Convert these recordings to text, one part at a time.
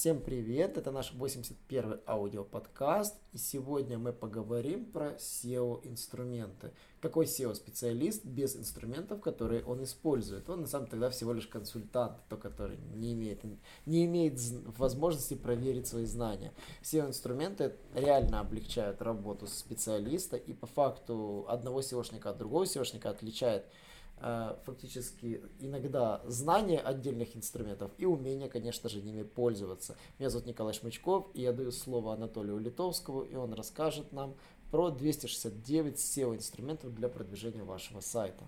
Всем привет, это наш 81 аудиоподкаст, и сегодня мы поговорим про SEO-инструменты. Какой SEO-специалист без инструментов, которые он использует? Он на самом тогда всего лишь консультант, то, который не имеет, не имеет возможности проверить свои знания. SEO-инструменты реально облегчают работу специалиста, и по факту одного SEOшника от другого SEOшника отличает фактически иногда знание отдельных инструментов и умение, конечно же, ними пользоваться. Меня зовут Николай Шмычков, и я даю слово Анатолию Литовскому, и он расскажет нам про 269 SEO-инструментов для продвижения вашего сайта.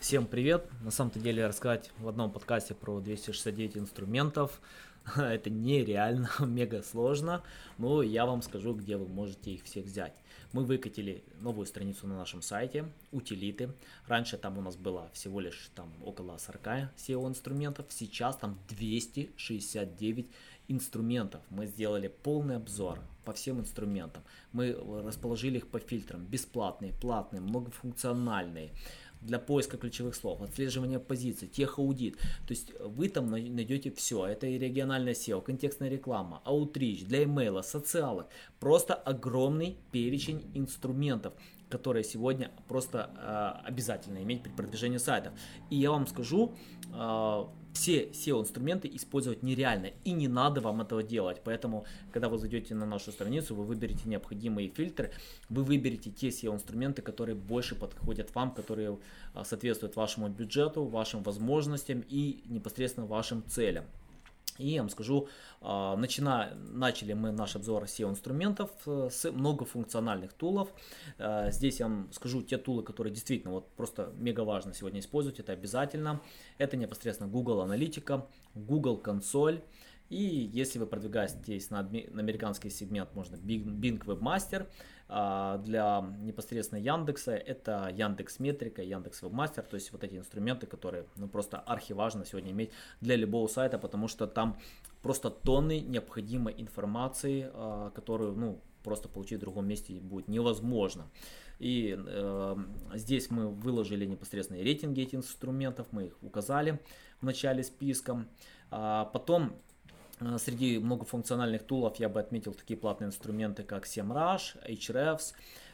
Всем привет! На самом-то деле рассказать в одном подкасте про 269 инструментов это нереально, мега сложно, но я вам скажу, где вы можете их всех взять. Мы выкатили новую страницу на нашем сайте, утилиты. Раньше там у нас было всего лишь там около 40 SEO инструментов, сейчас там 269 инструментов. Мы сделали полный обзор по всем инструментам. Мы расположили их по фильтрам. Бесплатные, платные, многофункциональные для поиска ключевых слов, отслеживания позиций, техаудит. То есть вы там найдете все. Это и региональная SEO, контекстная реклама, аутрич, для имейла, социалок. Просто огромный перечень инструментов которые сегодня просто э, обязательно иметь при продвижении сайтов. И я вам скажу, э, все SEO-инструменты использовать нереально, и не надо вам этого делать. Поэтому, когда вы зайдете на нашу страницу, вы выберете необходимые фильтры, вы выберете те SEO-инструменты, которые больше подходят вам, которые а, соответствуют вашему бюджету, вашим возможностям и непосредственно вашим целям. И я вам скажу, а, начина, начали мы наш обзор SEO-инструментов э, с многофункциональных тулов. Э, здесь я вам скажу те тулы, которые действительно вот просто мега важно сегодня использовать, это обязательно. Это непосредственно Google Аналитика, Google Консоль, и если вы продвигаетесь на, на американский сегмент, можно Bing Webmaster. А, для непосредственно Яндекса это Яндекс Метрика, Яндекс Вебмастер, то есть вот эти инструменты, которые ну, просто архиважно сегодня иметь для любого сайта, потому что там просто тонны необходимой информации, а, которую ну, просто получить в другом месте будет невозможно. И э, здесь мы выложили непосредственно рейтинги этих инструментов, мы их указали в начале списка. А потом среди многофункциональных тулов я бы отметил такие платные инструменты, как SEMrush,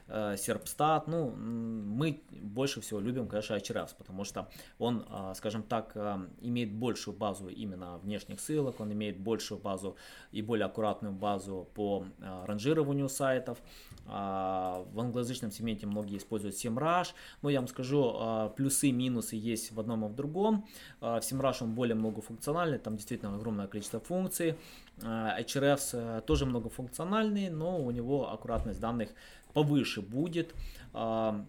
Э, Serpstat. Ну, мы больше всего любим, конечно, Ahrefs, потому что он, э, скажем так, имеет большую базу именно внешних ссылок, он имеет большую базу и более аккуратную базу по ранжированию сайтов. В англоязычном сегменте многие используют SEMrush, но я вам скажу, плюсы и минусы есть в одном и в другом. В SEMrush он более многофункциональный, там действительно огромное количество функций. Ahrefs тоже многофункциональный, но у него аккуратность данных повыше будет. А,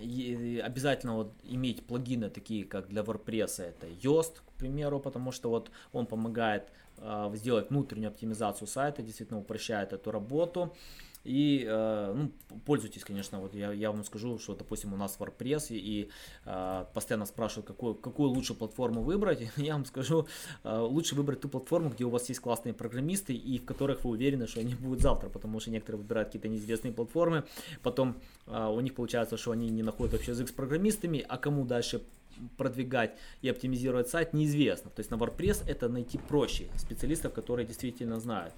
обязательно вот иметь плагины такие, как для WordPress, это Yoast, к примеру, потому что вот он помогает э, сделать внутреннюю оптимизацию сайта, действительно упрощает эту работу. И э, ну, пользуйтесь, конечно, вот я, я вам скажу, что, допустим, у нас WordPress и, и э, постоянно спрашивают, какую, какую лучше платформу выбрать. Я вам скажу, э, лучше выбрать ту платформу, где у вас есть классные программисты и в которых вы уверены, что они будут завтра, потому что некоторые выбирают какие-то неизвестные платформы, потом э, у них получается, что они не находят общий язык с программистами, а кому дальше продвигать и оптимизировать сайт неизвестно. То есть на WordPress это найти проще специалистов, которые действительно знают.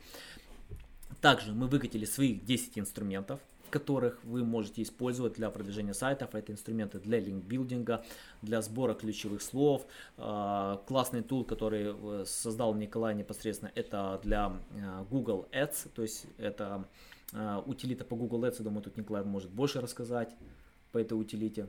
Также мы выкатили своих 10 инструментов, которых вы можете использовать для продвижения сайтов. Это инструменты для линкбилдинга, для сбора ключевых слов. А, классный тул, который э, создал Николай непосредственно, это для э, Google Ads, то есть это э, утилита по Google Ads. думаю, тут Николай может больше рассказать по этой утилите.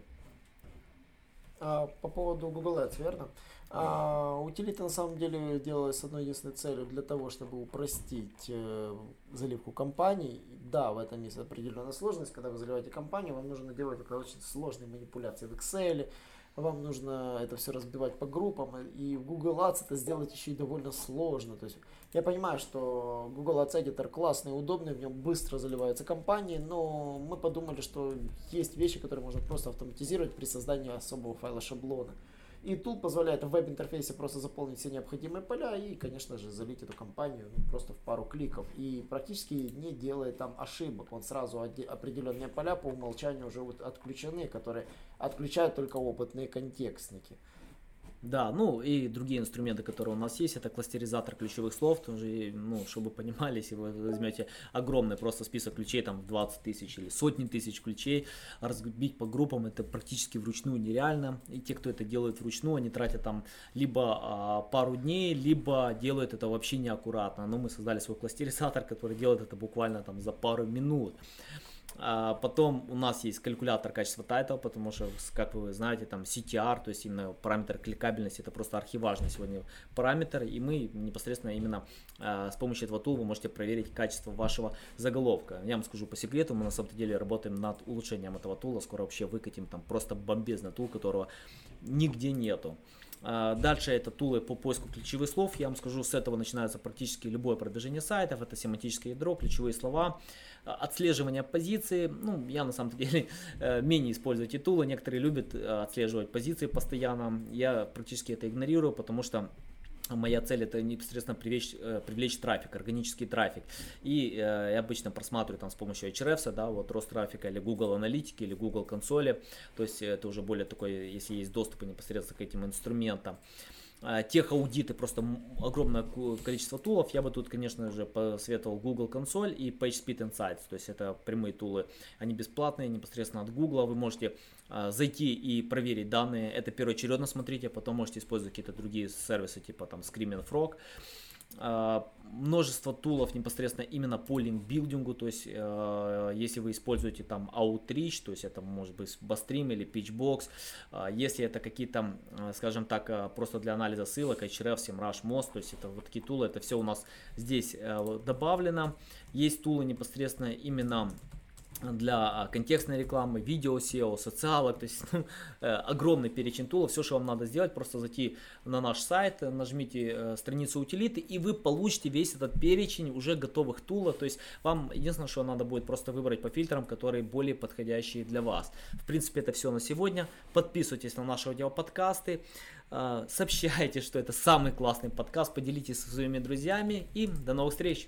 А, по поводу Google Ads, верно? А, утилита на самом деле делалась с одной единственной целью для того, чтобы упростить э, заливку компаний. Да, в этом есть определенная сложность. Когда вы заливаете компанию, вам нужно делать это очень сложные манипуляции в Excel, вам нужно это все разбивать по группам, и в Google Ads это сделать еще и довольно сложно. То есть я понимаю, что Google Ads Editor классный, удобный, в нем быстро заливаются компании, но мы подумали, что есть вещи, которые можно просто автоматизировать при создании особого файла шаблона. И тул позволяет в веб-интерфейсе просто заполнить все необходимые поля и, конечно же, залить эту компанию ну, просто в пару кликов. И практически не делает там ошибок. Он сразу определенные поля по умолчанию уже вот отключены, которые отключают только опытные контекстники. Да, ну и другие инструменты, которые у нас есть, это кластеризатор ключевых слов, тоже, ну, чтобы понимали, если вы возьмете огромный просто список ключей, там 20 тысяч или сотни тысяч ключей, разбить по группам это практически вручную нереально, и те, кто это делает вручную, они тратят там либо а, пару дней, либо делают это вообще неаккуратно, но мы создали свой кластеризатор, который делает это буквально там за пару минут. А потом у нас есть калькулятор качества title а, потому что, как вы знаете, там CTR, то есть именно параметр кликабельности, это просто архиважный сегодня параметр, и мы непосредственно именно а, с помощью этого tool а вы можете проверить качество вашего заголовка. Я вам скажу по секрету, мы на самом деле работаем над улучшением этого tool а, скоро вообще выкатим там просто бомбезный tool, которого нигде нету. А, дальше это tool ы по поиску ключевых слов. Я вам скажу, с этого начинается практически любое продвижение сайтов. Это семантическое ядро, ключевые слова, а, отслеживание позиции. Ну, я на самом деле э, менее использую эти тулы. Некоторые любят э, отслеживать позиции постоянно. Я практически это игнорирую, потому что Моя цель это непосредственно привлечь, э, привлечь трафик, органический трафик. И э, я обычно просматриваю там с помощью Ahrefs, да, вот рост трафика или Google аналитики или Google консоли. То есть это уже более такой, если есть доступ непосредственно к этим инструментам. А, тех аудиты, просто огромное количество тулов. Я бы тут, конечно же, посоветовал Google консоль и PageSpeed Insights. То есть это прямые тулы, они бесплатные, непосредственно от Google. Вы можете а, зайти и проверить данные. Это первоочередно смотрите, а потом можете использовать какие-то другие сервисы, типа там Screaming Frog. А, множество тулов непосредственно именно по линкбилдингу, то есть э, если вы используете там Outreach, то есть это может быть Bastream или Pitchbox, э, если это какие-то, э, скажем так, э, просто для анализа ссылок, Href, SEMrush, Most, то есть это вот такие тулы, это все у нас здесь добавлено. Есть тулы непосредственно именно для а, контекстной рекламы, видео SEO, социалок, то есть ну, э, огромный перечень тулов. Все, что вам надо сделать, просто зайти на наш сайт, нажмите э, страницу утилиты, и вы получите весь этот перечень уже готовых тулов. То есть вам единственное, что надо будет просто выбрать по фильтрам, которые более подходящие для вас. В принципе, это все на сегодня. Подписывайтесь на наши аудиоподкасты, э, сообщайте, что это самый классный подкаст, поделитесь со своими друзьями и до новых встреч!